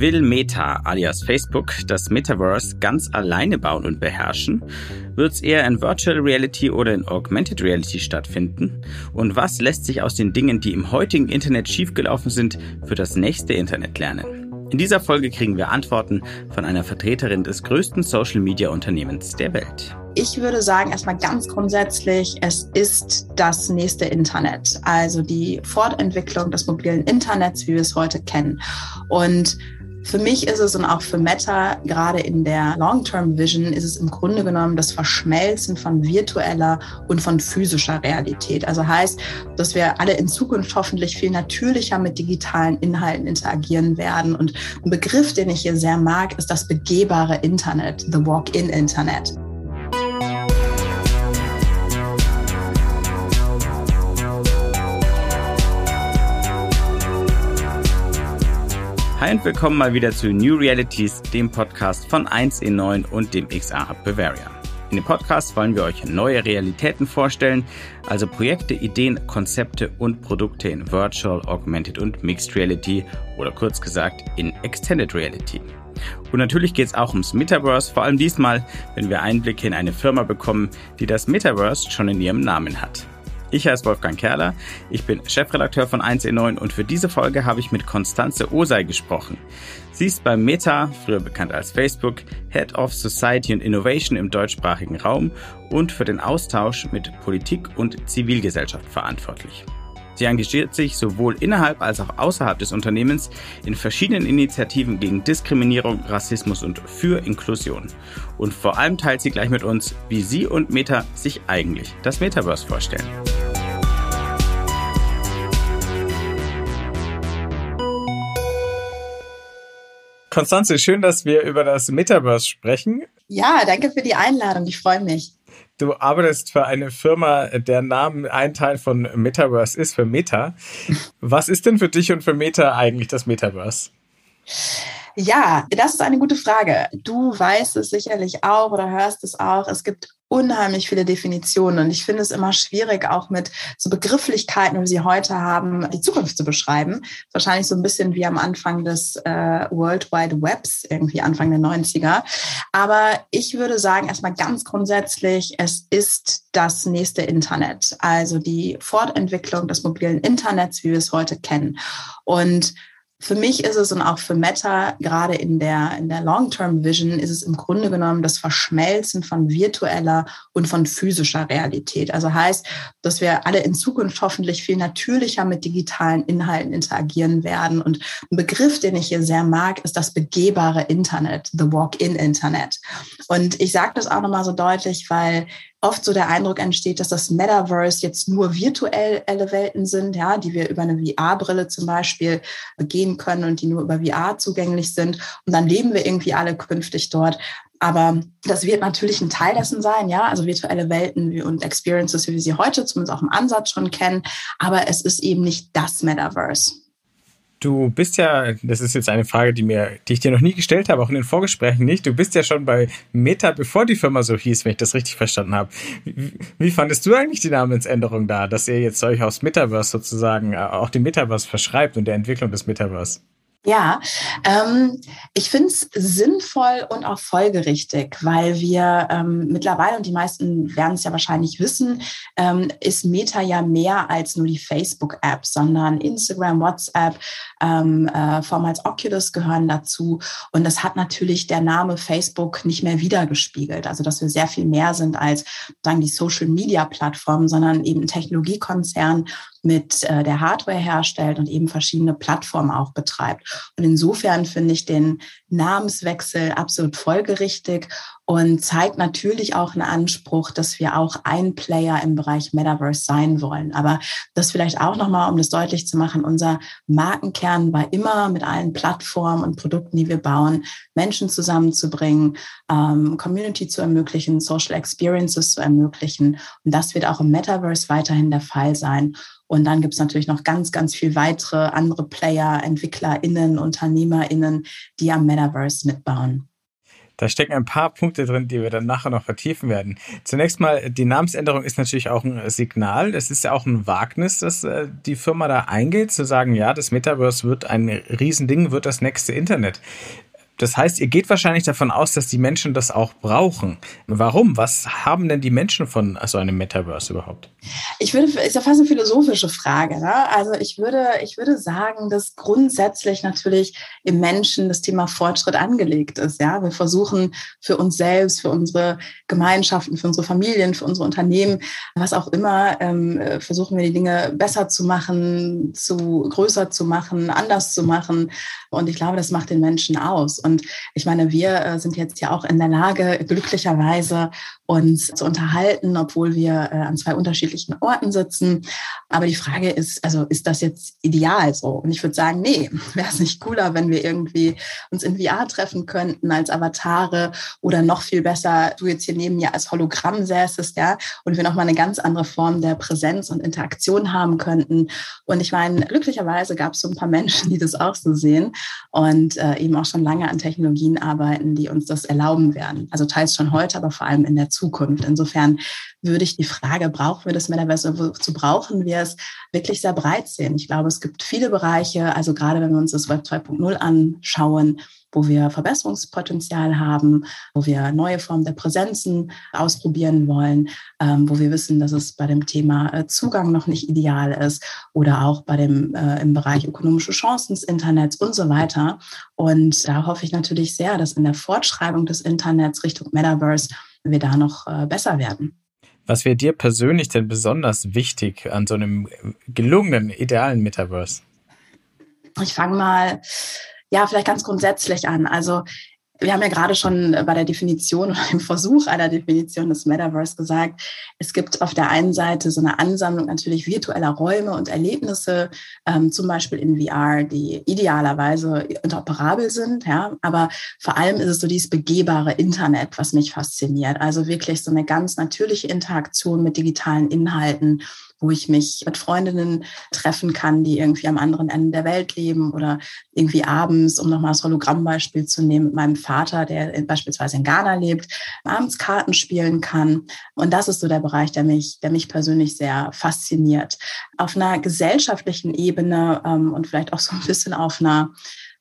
Will Meta alias Facebook das Metaverse ganz alleine bauen und beherrschen? Wird es eher in Virtual Reality oder in Augmented Reality stattfinden? Und was lässt sich aus den Dingen, die im heutigen Internet schiefgelaufen sind, für das nächste Internet lernen? In dieser Folge kriegen wir Antworten von einer Vertreterin des größten Social Media Unternehmens der Welt. Ich würde sagen, erstmal ganz grundsätzlich, es ist das nächste Internet, also die Fortentwicklung des mobilen Internets, wie wir es heute kennen. Und für mich ist es und auch für Meta, gerade in der Long-Term Vision, ist es im Grunde genommen das Verschmelzen von virtueller und von physischer Realität. Also heißt, dass wir alle in Zukunft hoffentlich viel natürlicher mit digitalen Inhalten interagieren werden. Und ein Begriff, den ich hier sehr mag, ist das begehbare Internet, the Walk-in-Internet. Hi und willkommen mal wieder zu New Realities, dem Podcast von 1E9 und dem XR Hub Bavaria. In dem Podcast wollen wir euch neue Realitäten vorstellen, also Projekte, Ideen, Konzepte und Produkte in Virtual, Augmented und Mixed Reality oder kurz gesagt in Extended Reality. Und natürlich geht es auch ums Metaverse, vor allem diesmal, wenn wir Einblicke in eine Firma bekommen, die das Metaverse schon in ihrem Namen hat. Ich heiße Wolfgang Kerler, ich bin Chefredakteur von 1E9 und für diese Folge habe ich mit Konstanze Osei gesprochen. Sie ist beim Meta, früher bekannt als Facebook, Head of Society and Innovation im deutschsprachigen Raum und für den Austausch mit Politik und Zivilgesellschaft verantwortlich. Sie engagiert sich sowohl innerhalb als auch außerhalb des Unternehmens in verschiedenen Initiativen gegen Diskriminierung, Rassismus und für Inklusion. Und vor allem teilt sie gleich mit uns, wie sie und Meta sich eigentlich das Metaverse vorstellen. Konstanze, schön, dass wir über das Metaverse sprechen. Ja, danke für die Einladung. Ich freue mich. Du arbeitest für eine Firma, der Name ein Teil von Metaverse ist, für Meta. Was ist denn für dich und für Meta eigentlich das Metaverse? Ja, das ist eine gute Frage. Du weißt es sicherlich auch oder hörst es auch. Es gibt unheimlich viele Definitionen und ich finde es immer schwierig, auch mit so Begrifflichkeiten, wie sie heute haben, die Zukunft zu beschreiben. Wahrscheinlich so ein bisschen wie am Anfang des äh, World Wide Webs, irgendwie Anfang der 90er. Aber ich würde sagen, erstmal ganz grundsätzlich, es ist das nächste Internet, also die Fortentwicklung des mobilen Internets, wie wir es heute kennen. Und für mich ist es und auch für Meta, gerade in der, in der Long-Term Vision, ist es im Grunde genommen das Verschmelzen von virtueller und von physischer Realität. Also heißt, dass wir alle in Zukunft hoffentlich viel natürlicher mit digitalen Inhalten interagieren werden. Und ein Begriff, den ich hier sehr mag, ist das begehbare Internet, the Walk-in-Internet. Und ich sage das auch nochmal so deutlich, weil oft so der Eindruck entsteht, dass das Metaverse jetzt nur virtuelle Welten sind, ja, die wir über eine VR-Brille zum Beispiel begehen können und die nur über VR zugänglich sind. Und dann leben wir irgendwie alle künftig dort. Aber das wird natürlich ein Teil dessen sein, ja, also virtuelle Welten und Experiences, wie wir sie heute zumindest auch im Ansatz schon kennen. Aber es ist eben nicht das Metaverse. Du bist ja, das ist jetzt eine Frage, die mir, die ich dir noch nie gestellt habe, auch in den Vorgesprächen nicht. Du bist ja schon bei Meta, bevor die Firma so hieß, wenn ich das richtig verstanden habe. Wie, wie fandest du eigentlich die Namensänderung da, dass ihr jetzt euch aus Metaverse sozusagen äh, auch dem Metaverse verschreibt und der Entwicklung des Metaverse? Ja, ähm, ich finde es sinnvoll und auch folgerichtig, weil wir ähm, mittlerweile, und die meisten werden es ja wahrscheinlich wissen, ähm, ist Meta ja mehr als nur die Facebook-App, sondern Instagram, WhatsApp, ähm, äh, vormals Oculus gehören dazu. Und das hat natürlich der Name Facebook nicht mehr wiedergespiegelt. Also, dass wir sehr viel mehr sind als sagen die Social-Media-Plattformen, sondern eben ein Technologiekonzern mit äh, der Hardware herstellt und eben verschiedene Plattformen auch betreibt. Und insofern finde ich den Namenswechsel absolut folgerichtig und zeigt natürlich auch einen Anspruch, dass wir auch ein Player im Bereich Metaverse sein wollen. Aber das vielleicht auch nochmal, um das deutlich zu machen, unser Markenkern war immer mit allen Plattformen und Produkten, die wir bauen, Menschen zusammenzubringen, ähm, Community zu ermöglichen, Social Experiences zu ermöglichen. Und das wird auch im Metaverse weiterhin der Fall sein. Und dann gibt es natürlich noch ganz, ganz viel weitere andere Player, EntwicklerInnen, UnternehmerInnen, die am Metaverse mitbauen. Da stecken ein paar Punkte drin, die wir dann nachher noch vertiefen werden. Zunächst mal, die Namensänderung ist natürlich auch ein Signal. Es ist ja auch ein Wagnis, dass äh, die Firma da eingeht, zu sagen, ja, das Metaverse wird ein Riesending, wird das nächste Internet. Das heißt, ihr geht wahrscheinlich davon aus, dass die Menschen das auch brauchen. Warum? Was haben denn die Menschen von so einem Metaverse überhaupt? Ich würde, ist ja fast eine philosophische Frage. Ne? Also ich würde, ich würde sagen, dass grundsätzlich natürlich im Menschen das Thema Fortschritt angelegt ist. Ja, wir versuchen für uns selbst, für unsere Gemeinschaften, für unsere Familien, für unsere Unternehmen, was auch immer, ähm, versuchen wir die Dinge besser zu machen, zu größer zu machen, anders zu machen. Und ich glaube, das macht den Menschen aus. Und und ich meine, wir äh, sind jetzt ja auch in der Lage, glücklicherweise uns zu unterhalten, obwohl wir äh, an zwei unterschiedlichen Orten sitzen. Aber die Frage ist, also ist das jetzt ideal so? Und ich würde sagen, nee, wäre es nicht cooler, wenn wir irgendwie uns in VR treffen könnten als Avatare oder noch viel besser, du jetzt hier neben mir als Hologramm säßest, ja, und wir nochmal eine ganz andere Form der Präsenz und Interaktion haben könnten. Und ich meine, glücklicherweise gab es so ein paar Menschen, die das auch so sehen und äh, eben auch schon lange an Technologien arbeiten, die uns das erlauben werden. Also teils schon heute, aber vor allem in der Zukunft. Insofern würde ich die Frage, brauchen wir das Metaverse, wozu brauchen wir es, wirklich sehr breit sehen. Ich glaube, es gibt viele Bereiche, also gerade wenn wir uns das Web 2.0 anschauen, wo wir Verbesserungspotenzial haben, wo wir neue Formen der Präsenzen ausprobieren wollen, ähm, wo wir wissen, dass es bei dem Thema äh, Zugang noch nicht ideal ist oder auch bei dem äh, im Bereich ökonomische Chancen des Internets und so weiter. Und da hoffe ich natürlich sehr, dass in der Fortschreibung des Internets Richtung Metaverse wir da noch äh, besser werden. Was wäre dir persönlich denn besonders wichtig an so einem gelungenen, idealen Metaverse? Ich fange mal ja, vielleicht ganz grundsätzlich an. Also wir haben ja gerade schon bei der Definition oder im Versuch einer Definition des Metaverse gesagt, es gibt auf der einen Seite so eine Ansammlung natürlich virtueller Räume und Erlebnisse, ähm, zum Beispiel in VR, die idealerweise interoperabel sind, ja, aber vor allem ist es so dieses begehbare Internet, was mich fasziniert. Also wirklich so eine ganz natürliche Interaktion mit digitalen Inhalten wo ich mich mit Freundinnen treffen kann, die irgendwie am anderen Ende der Welt leben oder irgendwie abends, um nochmal das Hologrammbeispiel zu nehmen, mit meinem Vater, der beispielsweise in Ghana lebt, abends Karten spielen kann. Und das ist so der Bereich, der mich, der mich persönlich sehr fasziniert. Auf einer gesellschaftlichen Ebene ähm, und vielleicht auch so ein bisschen auf einer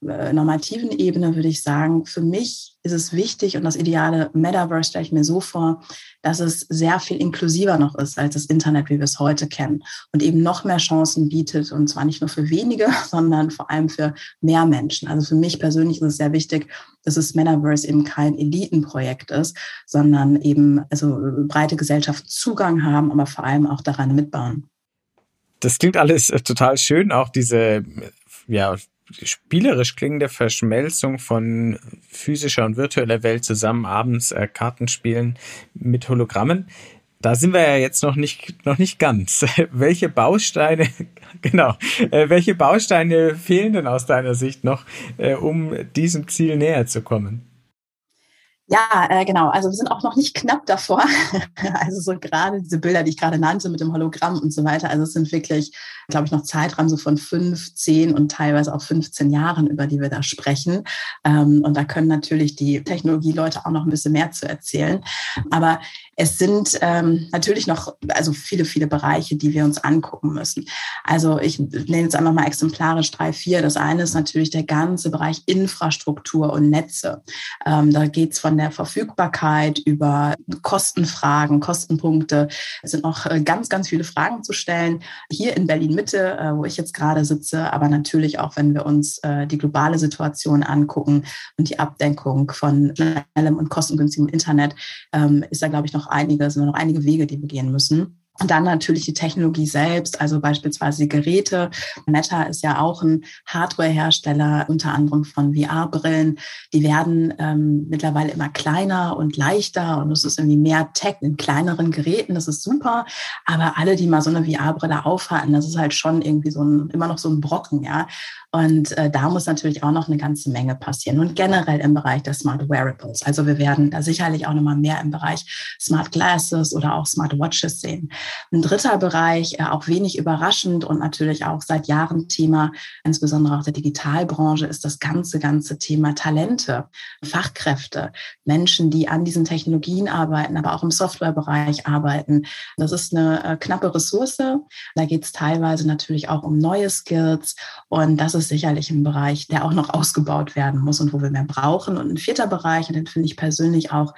äh, normativen Ebene würde ich sagen, für mich ist es wichtig und das ideale Metaverse stelle ich mir so vor, dass es sehr viel inklusiver noch ist als das Internet, wie wir es heute kennen und eben noch mehr Chancen bietet und zwar nicht nur für wenige, sondern vor allem für mehr Menschen. Also für mich persönlich ist es sehr wichtig, dass das Metaverse eben kein Elitenprojekt ist, sondern eben also breite Gesellschaften Zugang haben, aber vor allem auch daran mitbauen. Das klingt alles äh, total schön, auch diese ja, spielerisch klingende Verschmelzung von physischer und virtueller Welt zusammen abends äh, Kartenspielen mit Hologrammen. Da sind wir ja jetzt noch nicht, noch nicht ganz. welche Bausteine, genau, äh, welche Bausteine fehlen denn aus deiner Sicht noch, äh, um diesem Ziel näher zu kommen? Ja, äh, genau. Also wir sind auch noch nicht knapp davor. also so gerade diese Bilder, die ich gerade nannte mit dem Hologramm und so weiter. Also es sind wirklich, glaube ich, noch Zeitraum so von fünf, zehn und teilweise auch 15 Jahren, über die wir da sprechen. Ähm, und da können natürlich die Technologieleute auch noch ein bisschen mehr zu erzählen. Aber es sind ähm, natürlich noch also viele, viele Bereiche, die wir uns angucken müssen. Also ich nenne jetzt einfach mal exemplarisch drei, vier. Das eine ist natürlich der ganze Bereich Infrastruktur und Netze. Ähm, da geht es von der Verfügbarkeit über Kostenfragen, Kostenpunkte. Es sind noch äh, ganz, ganz viele Fragen zu stellen. Hier in Berlin Mitte, äh, wo ich jetzt gerade sitze, aber natürlich auch, wenn wir uns äh, die globale Situation angucken und die Abdenkung von schnellem und kostengünstigem Internet, ähm, ist da, glaube ich, noch einige, sind noch einige Wege, die wir gehen müssen. Und dann natürlich die Technologie selbst, also beispielsweise die Geräte. Meta ist ja auch ein Hardware-Hersteller, unter anderem von VR-Brillen. Die werden ähm, mittlerweile immer kleiner und leichter und es ist irgendwie mehr Tech in kleineren Geräten. Das ist super. Aber alle, die mal so eine VR-Brille aufhatten, das ist halt schon irgendwie so ein, immer noch so ein Brocken, ja. Und äh, da muss natürlich auch noch eine ganze Menge passieren. Und generell im Bereich der Smart Wearables. Also wir werden da sicherlich auch nochmal mehr im Bereich Smart Glasses oder auch Smart Watches sehen. Ein dritter Bereich, äh, auch wenig überraschend und natürlich auch seit Jahren Thema, insbesondere auch der Digitalbranche, ist das ganze, ganze Thema Talente, Fachkräfte, Menschen, die an diesen Technologien arbeiten, aber auch im Softwarebereich arbeiten. Das ist eine äh, knappe Ressource. Da geht es teilweise natürlich auch um neue Skills und das ist sicherlich ein Bereich, der auch noch ausgebaut werden muss und wo wir mehr brauchen. Und ein vierter Bereich, und den finde ich persönlich auch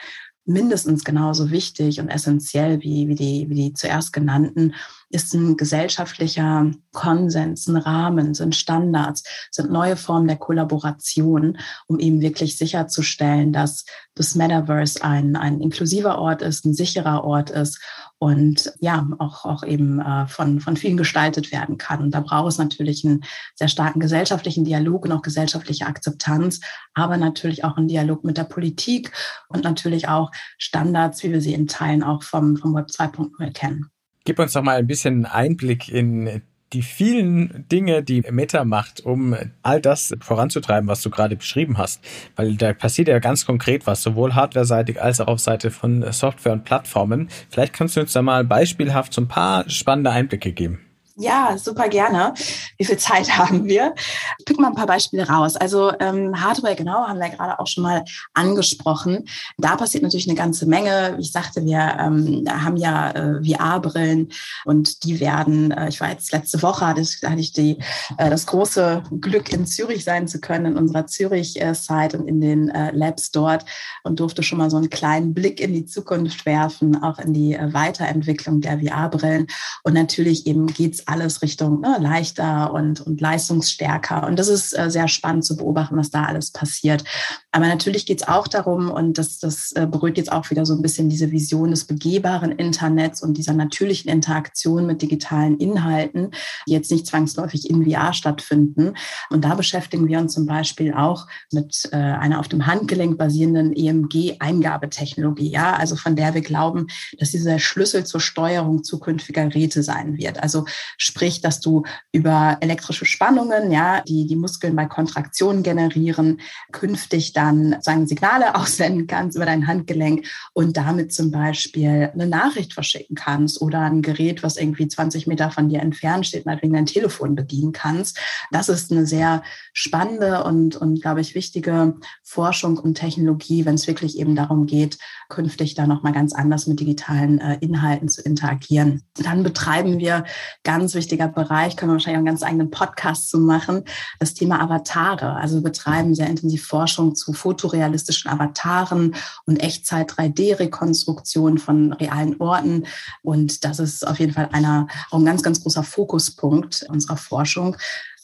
mindestens genauso wichtig und essentiell wie, wie, die, wie die zuerst genannten, ist ein gesellschaftlicher Konsens, ein Rahmen, sind Standards, sind neue Formen der Kollaboration, um eben wirklich sicherzustellen, dass das Metaverse ein, ein inklusiver Ort ist, ein sicherer Ort ist und ja, auch, auch eben äh, von, von vielen gestaltet werden kann. Und da braucht es natürlich einen sehr starken gesellschaftlichen Dialog und auch gesellschaftliche Akzeptanz, aber natürlich auch einen Dialog mit der Politik und natürlich auch Standards, wie wir sie in Teilen auch vom, vom Web 2.0 kennen. Gib uns doch mal ein bisschen Einblick in die vielen Dinge, die Meta macht, um all das voranzutreiben, was du gerade beschrieben hast. Weil da passiert ja ganz konkret was, sowohl hardware-seitig als auch auf Seite von Software und Plattformen. Vielleicht kannst du uns da mal beispielhaft so ein paar spannende Einblicke geben. Ja, super gerne. Wie viel Zeit haben wir? Ich pick mal ein paar Beispiele raus. Also ähm, Hardware, genau, haben wir gerade auch schon mal angesprochen. Da passiert natürlich eine ganze Menge. Wie ich sagte, wir ähm, haben ja äh, VR-Brillen und die werden, äh, ich war jetzt letzte Woche, hatte ich, hatte ich die, äh, das große Glück, in Zürich sein zu können, in unserer Zürich-Site und in den äh, Labs dort und durfte schon mal so einen kleinen Blick in die Zukunft werfen, auch in die äh, Weiterentwicklung der VR-Brillen. Und natürlich eben geht's alles Richtung ne, leichter und, und leistungsstärker. Und das ist äh, sehr spannend zu beobachten, was da alles passiert. Aber natürlich geht es auch darum, und das, das äh, berührt jetzt auch wieder so ein bisschen diese Vision des begehbaren Internets und dieser natürlichen Interaktion mit digitalen Inhalten, die jetzt nicht zwangsläufig in VR stattfinden. Und da beschäftigen wir uns zum Beispiel auch mit äh, einer auf dem Handgelenk basierenden EMG-Eingabetechnologie, ja, also von der wir glauben, dass dieser Schlüssel zur Steuerung zukünftiger Geräte sein wird. Also Sprich, dass du über elektrische Spannungen, ja, die die Muskeln bei Kontraktionen generieren, künftig dann sagen Signale aussenden kannst über dein Handgelenk und damit zum Beispiel eine Nachricht verschicken kannst oder ein Gerät, was irgendwie 20 Meter von dir entfernt steht, meinetwegen dein Telefon bedienen kannst. Das ist eine sehr spannende und, und glaube ich, wichtige Forschung und Technologie, wenn es wirklich eben darum geht, künftig da nochmal ganz anders mit digitalen äh, Inhalten zu interagieren. Dann betreiben wir ganz wichtiger Bereich, können wir wahrscheinlich einen ganz eigenen Podcast zu machen, das Thema Avatare. Also wir betreiben sehr intensiv Forschung zu fotorealistischen Avataren und Echtzeit 3D-Rekonstruktion von realen Orten. Und das ist auf jeden Fall einer, auch ein ganz, ganz großer Fokuspunkt unserer Forschung.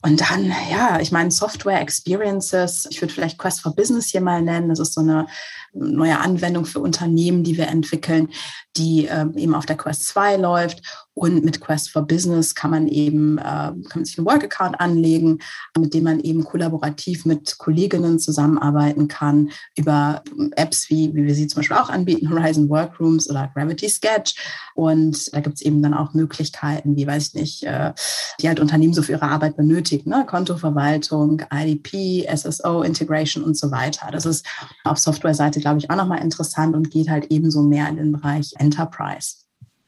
Und dann, ja, ich meine, Software Experiences, ich würde vielleicht Quest for Business hier mal nennen. Das ist so eine neue Anwendung für Unternehmen, die wir entwickeln, die äh, eben auf der Quest 2 läuft. Und mit Quest for Business kann man eben, äh, kann man sich einen Work-Account anlegen, mit dem man eben kollaborativ mit Kolleginnen zusammenarbeiten kann über Apps, wie, wie wir sie zum Beispiel auch anbieten, Horizon Workrooms oder Gravity Sketch. Und da gibt es eben dann auch Möglichkeiten, wie weiß ich nicht, äh, die halt Unternehmen so für ihre Arbeit benötigen, ne? Kontoverwaltung, IDP, SSO, Integration und so weiter. Das ist auf Software-Seite, glaube ich, auch nochmal interessant und geht halt ebenso mehr in den Bereich Enterprise.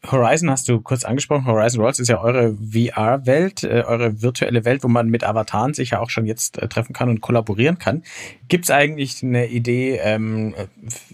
Horizon hast du kurz angesprochen. Horizon Worlds ist ja eure VR-Welt, äh, eure virtuelle Welt, wo man mit Avataren sich ja auch schon jetzt äh, treffen kann und kollaborieren kann. Gibt es eigentlich eine Idee, ähm,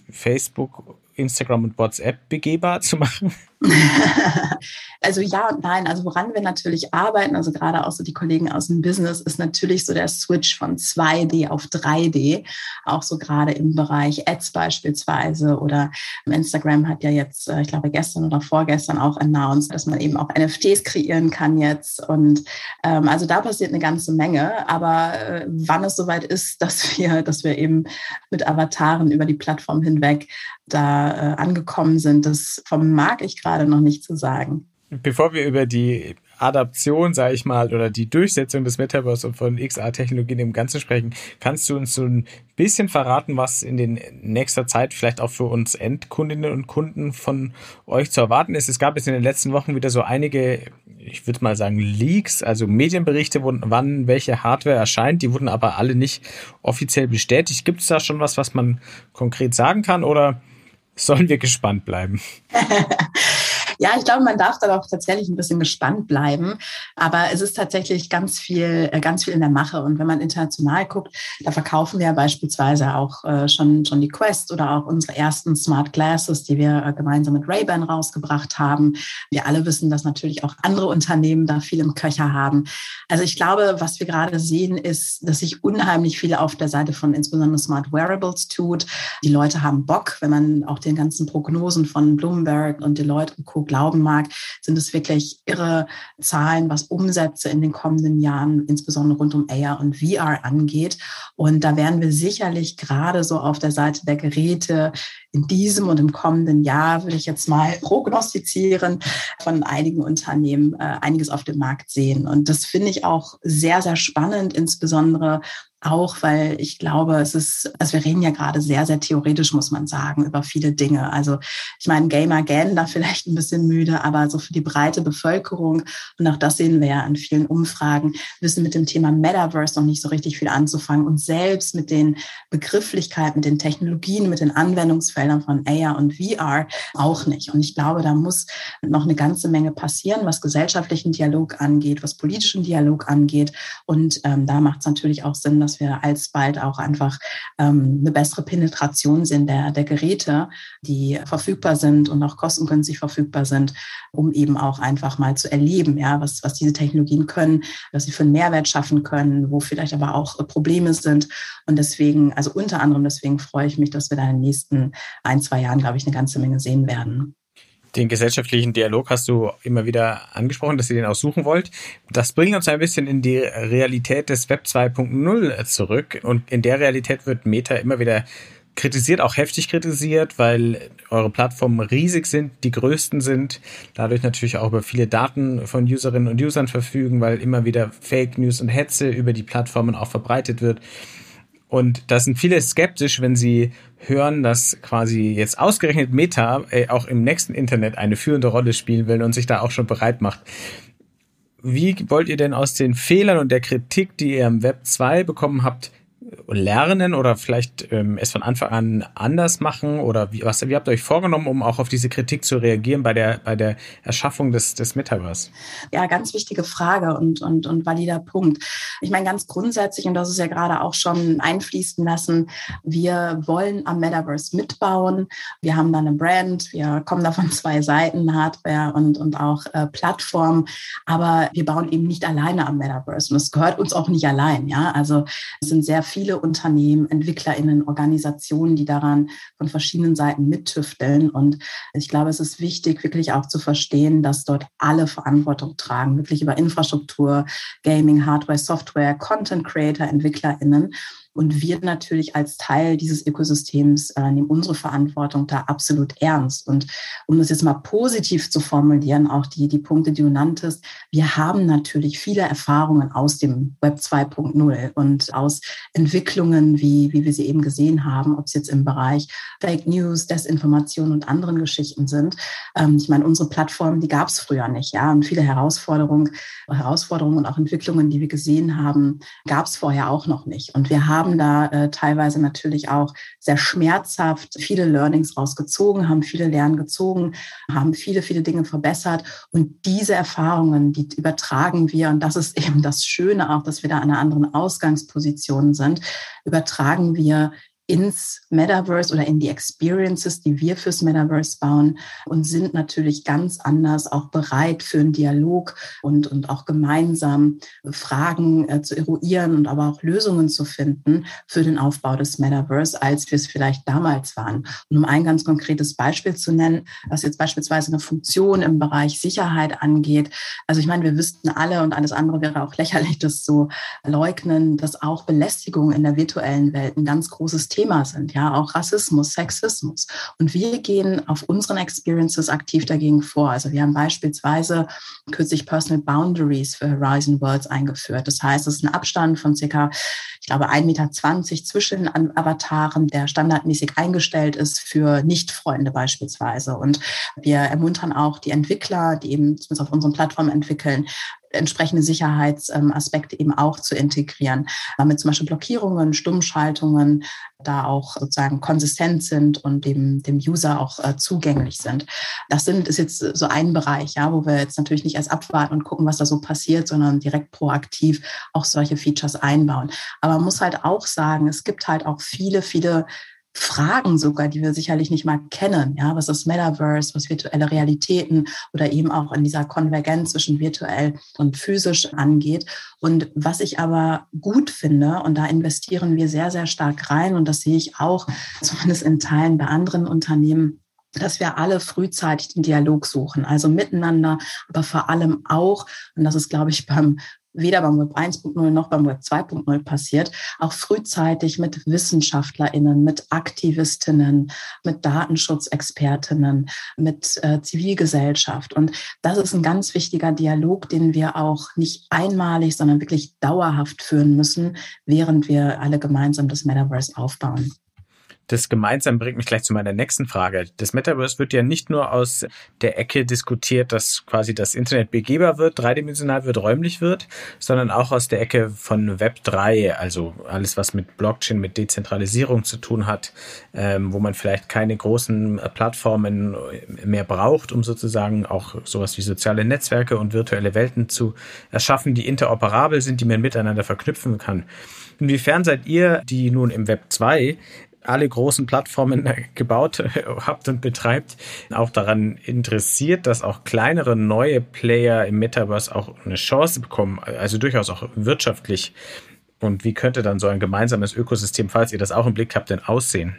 Facebook, Instagram und WhatsApp begehbar zu machen? also ja und nein. Also woran wir natürlich arbeiten, also gerade auch so die Kollegen aus dem Business, ist natürlich so der Switch von 2D auf 3D. Auch so gerade im Bereich Ads beispielsweise oder Instagram hat ja jetzt, äh, ich glaube gestern oder vorgestern auch announced, dass man eben auch NFTs kreieren kann jetzt. Und ähm, also da passiert eine ganze Menge. Aber äh, wann es soweit ist, dass wir, dass wir eben mit Avataren über die Plattform hinweg da äh, angekommen sind, das vermag ich gerade noch nicht zu sagen. Bevor wir über die Adaption, sage ich mal, oder die Durchsetzung des Metaverse und von XR-Technologien im Ganzen sprechen, kannst du uns so ein bisschen verraten, was in den nächster Zeit vielleicht auch für uns Endkundinnen und Kunden von euch zu erwarten ist? Es gab jetzt in den letzten Wochen wieder so einige, ich würde mal sagen, Leaks, also Medienberichte, wann welche Hardware erscheint, die wurden aber alle nicht offiziell bestätigt. Gibt es da schon was, was man konkret sagen kann oder sollen wir gespannt bleiben? Ja, ich glaube, man darf dann auch tatsächlich ein bisschen gespannt bleiben. Aber es ist tatsächlich ganz viel, äh, ganz viel in der Mache. Und wenn man international guckt, da verkaufen wir beispielsweise auch äh, schon, schon die Quest oder auch unsere ersten Smart Glasses, die wir äh, gemeinsam mit Ray-Ban rausgebracht haben. Wir alle wissen, dass natürlich auch andere Unternehmen da viel im Köcher haben. Also ich glaube, was wir gerade sehen, ist, dass sich unheimlich viel auf der Seite von insbesondere Smart Wearables tut. Die Leute haben Bock, wenn man auch den ganzen Prognosen von Bloomberg und Deloitte und Co. glauben mag, sind es wirklich irre Zahlen, was Umsätze in den kommenden Jahren, insbesondere rund um AR und VR angeht. Und da werden wir sicherlich gerade so auf der Seite der Geräte in diesem und im kommenden Jahr, würde ich jetzt mal prognostizieren, von einigen Unternehmen äh, einiges auf dem Markt sehen. Und das finde ich auch sehr, sehr spannend, insbesondere auch, weil ich glaube, es ist, also wir reden ja gerade sehr, sehr theoretisch, muss man sagen, über viele Dinge. Also ich meine, Gamer gähnen da vielleicht ein bisschen müde, aber so für die breite Bevölkerung, und auch das sehen wir ja in vielen Umfragen, wissen mit dem Thema Metaverse noch nicht so richtig viel anzufangen. Und selbst mit den Begrifflichkeiten, mit den Technologien, mit den Anwendungsfeldern von AR und VR auch nicht. Und ich glaube, da muss noch eine ganze Menge passieren, was gesellschaftlichen Dialog angeht, was politischen Dialog angeht. Und ähm, da macht es natürlich auch Sinn, dass wir alsbald auch einfach ähm, eine bessere Penetration sind der, der Geräte, die verfügbar sind und auch kostengünstig verfügbar sind, um eben auch einfach mal zu erleben, ja, was, was diese Technologien können, was sie für einen Mehrwert schaffen können, wo vielleicht aber auch Probleme sind. Und deswegen, also unter anderem deswegen freue ich mich, dass wir da in den nächsten ein, zwei Jahren, glaube ich, eine ganze Menge sehen werden. Den gesellschaftlichen Dialog hast du immer wieder angesprochen, dass ihr den auch suchen wollt. Das bringt uns ein bisschen in die Realität des Web 2.0 zurück. Und in der Realität wird Meta immer wieder kritisiert, auch heftig kritisiert, weil eure Plattformen riesig sind, die größten sind, dadurch natürlich auch über viele Daten von Userinnen und Usern verfügen, weil immer wieder Fake News und Hetze über die Plattformen auch verbreitet wird. Und da sind viele skeptisch, wenn sie hören, dass quasi jetzt ausgerechnet Meta äh, auch im nächsten Internet eine führende Rolle spielen will und sich da auch schon bereit macht. Wie wollt ihr denn aus den Fehlern und der Kritik, die ihr im Web 2 bekommen habt, lernen oder vielleicht ähm, es von Anfang an anders machen oder wie, was, wie habt ihr euch vorgenommen, um auch auf diese Kritik zu reagieren bei der, bei der Erschaffung des, des Metaverse? Ja, ganz wichtige Frage und, und, und valider Punkt. Ich meine, ganz grundsätzlich, und das ist ja gerade auch schon einfließen lassen, wir wollen am Metaverse mitbauen. Wir haben da eine Brand, wir kommen da von zwei Seiten, Hardware und, und auch äh, Plattform, aber wir bauen eben nicht alleine am Metaverse und es gehört uns auch nicht allein. Ja, also es sind sehr viele viele Unternehmen, EntwicklerInnen, Organisationen, die daran von verschiedenen Seiten mittüfteln. Und ich glaube, es ist wichtig, wirklich auch zu verstehen, dass dort alle Verantwortung tragen, wirklich über Infrastruktur, Gaming, Hardware, Software, Content Creator, EntwicklerInnen. Und wir natürlich als Teil dieses Ökosystems äh, nehmen unsere Verantwortung da absolut ernst. Und um das jetzt mal positiv zu formulieren, auch die, die Punkte, die du nanntest, wir haben natürlich viele Erfahrungen aus dem Web 2.0 und aus Entwicklungen, wie, wie wir sie eben gesehen haben, ob es jetzt im Bereich Fake News, Desinformation und anderen Geschichten sind. Ähm, ich meine, unsere Plattform, die gab es früher nicht, ja, und viele Herausforderungen, Herausforderungen und auch Entwicklungen, die wir gesehen haben, gab es vorher auch noch nicht. Und wir haben haben da äh, teilweise natürlich auch sehr schmerzhaft viele Learnings rausgezogen, haben viele Lernen gezogen, haben viele, viele Dinge verbessert. Und diese Erfahrungen, die übertragen wir, und das ist eben das Schöne auch, dass wir da an einer anderen Ausgangsposition sind, übertragen wir ins Metaverse oder in die Experiences, die wir fürs Metaverse bauen und sind natürlich ganz anders auch bereit für einen Dialog und, und auch gemeinsam Fragen äh, zu eruieren und aber auch Lösungen zu finden für den Aufbau des Metaverse, als wir es vielleicht damals waren. Und um ein ganz konkretes Beispiel zu nennen, was jetzt beispielsweise eine Funktion im Bereich Sicherheit angeht. Also ich meine, wir wüssten alle und alles andere wäre auch lächerlich, das zu leugnen, dass auch Belästigung in der virtuellen Welt ein ganz großes Thema sind, ja, auch Rassismus, Sexismus. Und wir gehen auf unseren Experiences aktiv dagegen vor. Also wir haben beispielsweise kürzlich Personal Boundaries für Horizon Worlds eingeführt. Das heißt, es ist ein Abstand von circa, ich glaube, 1,20 Meter zwischen den Avataren, der standardmäßig eingestellt ist für Nicht-Freunde beispielsweise. Und wir ermuntern auch die Entwickler, die eben auf unseren Plattformen entwickeln, entsprechende Sicherheitsaspekte eben auch zu integrieren, damit zum Beispiel Blockierungen, Stummschaltungen da auch sozusagen konsistent sind und dem, dem User auch äh, zugänglich sind. Das sind, ist jetzt so ein Bereich, ja, wo wir jetzt natürlich nicht erst abwarten und gucken, was da so passiert, sondern direkt proaktiv auch solche Features einbauen. Aber man muss halt auch sagen, es gibt halt auch viele, viele Fragen sogar, die wir sicherlich nicht mal kennen. Ja, was ist Metaverse, was virtuelle Realitäten oder eben auch in dieser Konvergenz zwischen virtuell und physisch angeht. Und was ich aber gut finde, und da investieren wir sehr, sehr stark rein, und das sehe ich auch zumindest in Teilen bei anderen Unternehmen, dass wir alle frühzeitig den Dialog suchen, also miteinander, aber vor allem auch, und das ist, glaube ich, beim weder beim Web 1.0 noch beim Web 2.0 passiert, auch frühzeitig mit WissenschaftlerInnen, mit Aktivistinnen, mit Datenschutzexpertinnen, mit äh, Zivilgesellschaft. Und das ist ein ganz wichtiger Dialog, den wir auch nicht einmalig, sondern wirklich dauerhaft führen müssen, während wir alle gemeinsam das Metaverse aufbauen. Das gemeinsam bringt mich gleich zu meiner nächsten Frage. Das Metaverse wird ja nicht nur aus der Ecke diskutiert, dass quasi das Internet begehbar wird, dreidimensional wird, räumlich wird, sondern auch aus der Ecke von Web 3, also alles, was mit Blockchain, mit Dezentralisierung zu tun hat, ähm, wo man vielleicht keine großen äh, Plattformen mehr braucht, um sozusagen auch sowas wie soziale Netzwerke und virtuelle Welten zu erschaffen, die interoperabel sind, die man miteinander verknüpfen kann. Inwiefern seid ihr, die nun im Web 2 alle großen Plattformen gebaut habt und betreibt, auch daran interessiert, dass auch kleinere neue Player im Metaverse auch eine Chance bekommen, also durchaus auch wirtschaftlich. Und wie könnte dann so ein gemeinsames Ökosystem, falls ihr das auch im Blick habt, denn aussehen?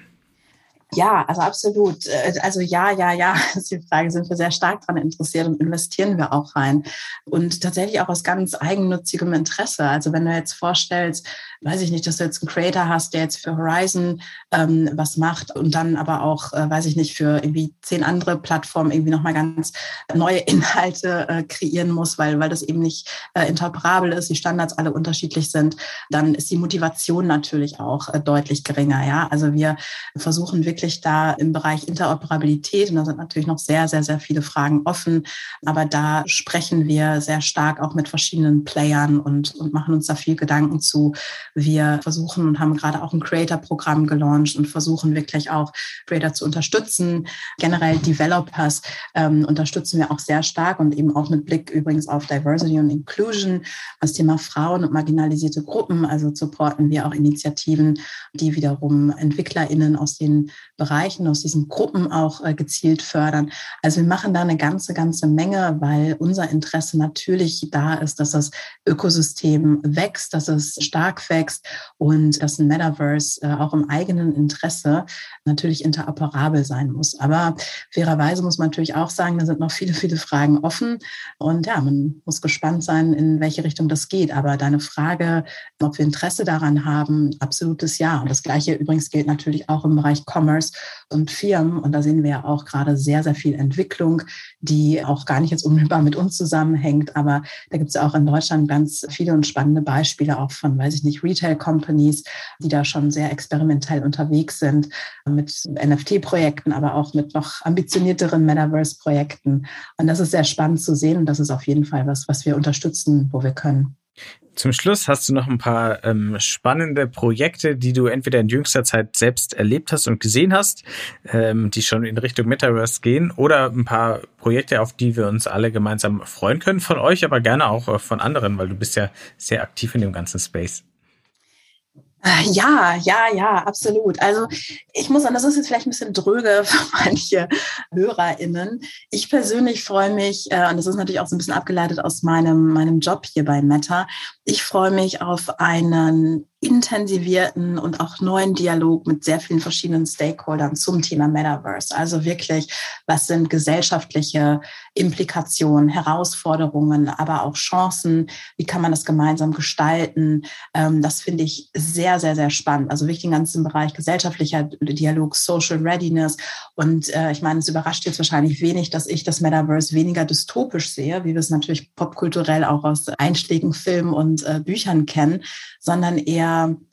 Ja, also absolut. Äh, also ja, ja, ja, ist die Frage, sind wir sehr stark daran interessiert und investieren wir auch rein. Und tatsächlich auch aus ganz eigennützigem Interesse. Also wenn du jetzt vorstellst, weiß ich nicht, dass du jetzt einen Creator hast, der jetzt für Horizon ähm, was macht und dann aber auch, äh, weiß ich nicht, für irgendwie zehn andere Plattformen irgendwie nochmal ganz neue Inhalte äh, kreieren muss, weil, weil das eben nicht äh, interoperabel ist, die Standards alle unterschiedlich sind, dann ist die Motivation natürlich auch äh, deutlich geringer. Ja, also wir versuchen wirklich da im Bereich Interoperabilität, und da sind natürlich noch sehr, sehr, sehr viele Fragen offen, aber da sprechen wir sehr stark auch mit verschiedenen Playern und, und machen uns da viel Gedanken zu, wir versuchen und haben gerade auch ein Creator-Programm gelauncht und versuchen wirklich auch Creator zu unterstützen. Generell Developers ähm, unterstützen wir auch sehr stark und eben auch mit Blick übrigens auf Diversity und Inclusion, das Thema Frauen und marginalisierte Gruppen. Also supporten wir auch Initiativen, die wiederum EntwicklerInnen aus den Bereichen, aus diesen Gruppen auch äh, gezielt fördern. Also wir machen da eine ganze, ganze Menge, weil unser Interesse natürlich da ist, dass das Ökosystem wächst, dass es stark wächst und dass ein Metaverse äh, auch im eigenen Interesse natürlich interoperabel sein muss. Aber fairerweise muss man natürlich auch sagen, da sind noch viele, viele Fragen offen. Und ja, man muss gespannt sein, in welche Richtung das geht. Aber deine Frage, ob wir Interesse daran haben, absolutes Ja. Und das Gleiche übrigens gilt natürlich auch im Bereich Commerce und Firmen. Und da sehen wir ja auch gerade sehr, sehr viel Entwicklung, die auch gar nicht jetzt unmittelbar mit uns zusammenhängt. Aber da gibt es ja auch in Deutschland ganz viele und spannende Beispiele auch von, weiß ich nicht, Retail-Companies, die da schon sehr experimentell unterwegs sind mit NFT-Projekten, aber auch mit noch ambitionierteren Metaverse-Projekten. Und das ist sehr spannend zu sehen und das ist auf jeden Fall was, was wir unterstützen, wo wir können. Zum Schluss hast du noch ein paar ähm, spannende Projekte, die du entweder in jüngster Zeit selbst erlebt hast und gesehen hast, ähm, die schon in Richtung Metaverse gehen, oder ein paar Projekte, auf die wir uns alle gemeinsam freuen können von euch, aber gerne auch äh, von anderen, weil du bist ja sehr aktiv in dem ganzen Space. Ja, ja, ja, absolut. Also ich muss sagen, das ist jetzt vielleicht ein bisschen dröge für manche HörerInnen. Ich persönlich freue mich, äh, und das ist natürlich auch so ein bisschen abgeleitet aus meinem, meinem Job hier bei Meta, ich freue mich auf einen intensivierten und auch neuen Dialog mit sehr vielen verschiedenen Stakeholdern zum Thema Metaverse. Also wirklich, was sind gesellschaftliche Implikationen, Herausforderungen, aber auch Chancen? Wie kann man das gemeinsam gestalten? Ähm, das finde ich sehr, sehr, sehr spannend. Also wirklich den ganzen Bereich gesellschaftlicher Dialog, Social Readiness. Und äh, ich meine, es überrascht jetzt wahrscheinlich wenig, dass ich das Metaverse weniger dystopisch sehe, wie wir es natürlich popkulturell auch aus Einschlägen, Filmen und äh, Büchern kennen, sondern eher um,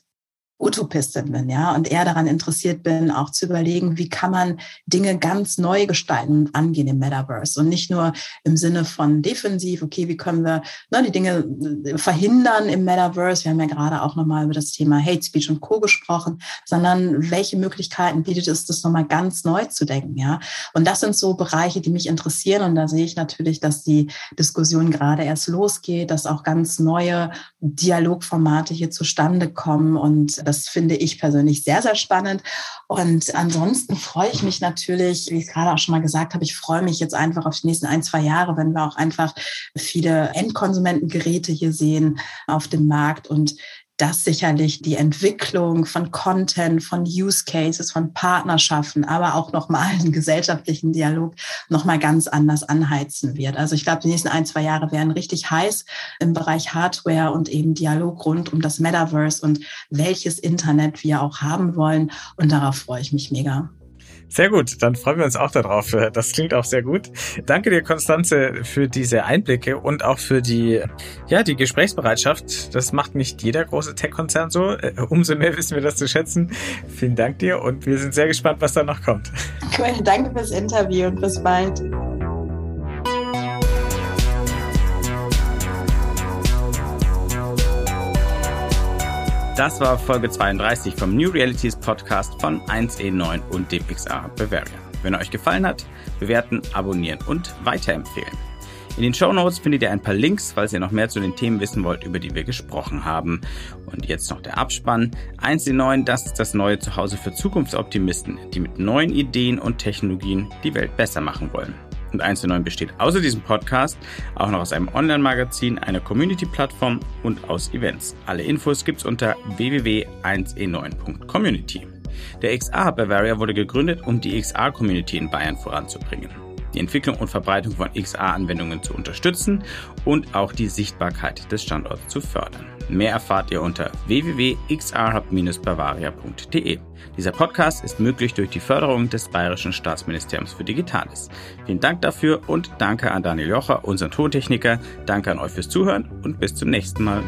Utopistin bin, ja, und eher daran interessiert bin, auch zu überlegen, wie kann man Dinge ganz neu gestalten und angehen im Metaverse und nicht nur im Sinne von defensiv, okay, wie können wir ne, die Dinge äh, verhindern im Metaverse. Wir haben ja gerade auch nochmal über das Thema Hate Speech und Co. gesprochen, sondern welche Möglichkeiten bietet es, das nochmal ganz neu zu denken, ja. Und das sind so Bereiche, die mich interessieren und da sehe ich natürlich, dass die Diskussion gerade erst losgeht, dass auch ganz neue Dialogformate hier zustande kommen und das finde ich persönlich sehr, sehr spannend. Und ansonsten freue ich mich natürlich, wie ich gerade auch schon mal gesagt habe, ich freue mich jetzt einfach auf die nächsten ein, zwei Jahre, wenn wir auch einfach viele Endkonsumentengeräte hier sehen auf dem Markt und dass sicherlich die Entwicklung von Content, von Use Cases, von Partnerschaften, aber auch nochmal einen gesellschaftlichen Dialog nochmal ganz anders anheizen wird. Also ich glaube, die nächsten ein, zwei Jahre werden richtig heiß im Bereich Hardware und eben Dialog rund um das Metaverse und welches Internet wir auch haben wollen. Und darauf freue ich mich mega. Sehr gut, dann freuen wir uns auch darauf. Das klingt auch sehr gut. Danke dir, Konstanze, für diese Einblicke und auch für die, ja, die Gesprächsbereitschaft. Das macht nicht jeder große Tech-Konzern so. Äh, umso mehr wissen wir das zu schätzen. Vielen Dank dir und wir sind sehr gespannt, was da noch kommt. Cool, danke fürs Interview und bis bald. Das war Folge 32 vom New Realities Podcast von 1E9 und dem XR Bavaria. Wenn er euch gefallen hat, bewerten, abonnieren und weiterempfehlen. In den Show Notes findet ihr ein paar Links, falls ihr noch mehr zu den Themen wissen wollt, über die wir gesprochen haben. Und jetzt noch der Abspann. 1E9, das ist das neue Zuhause für Zukunftsoptimisten, die mit neuen Ideen und Technologien die Welt besser machen wollen und 1 zu 9 besteht außer diesem Podcast auch noch aus einem Online-Magazin, einer Community-Plattform und aus Events. Alle Infos gibt's unter www.1e9.community. Der XR Bavaria wurde gegründet, um die XR-Community in Bayern voranzubringen die Entwicklung und Verbreitung von XR-Anwendungen zu unterstützen und auch die Sichtbarkeit des Standorts zu fördern. Mehr erfahrt ihr unter www.xrhub-bavaria.de. Dieser Podcast ist möglich durch die Förderung des Bayerischen Staatsministeriums für Digitales. Vielen Dank dafür und danke an Daniel Jocher, unseren Tontechniker. Danke an euch fürs Zuhören und bis zum nächsten Mal.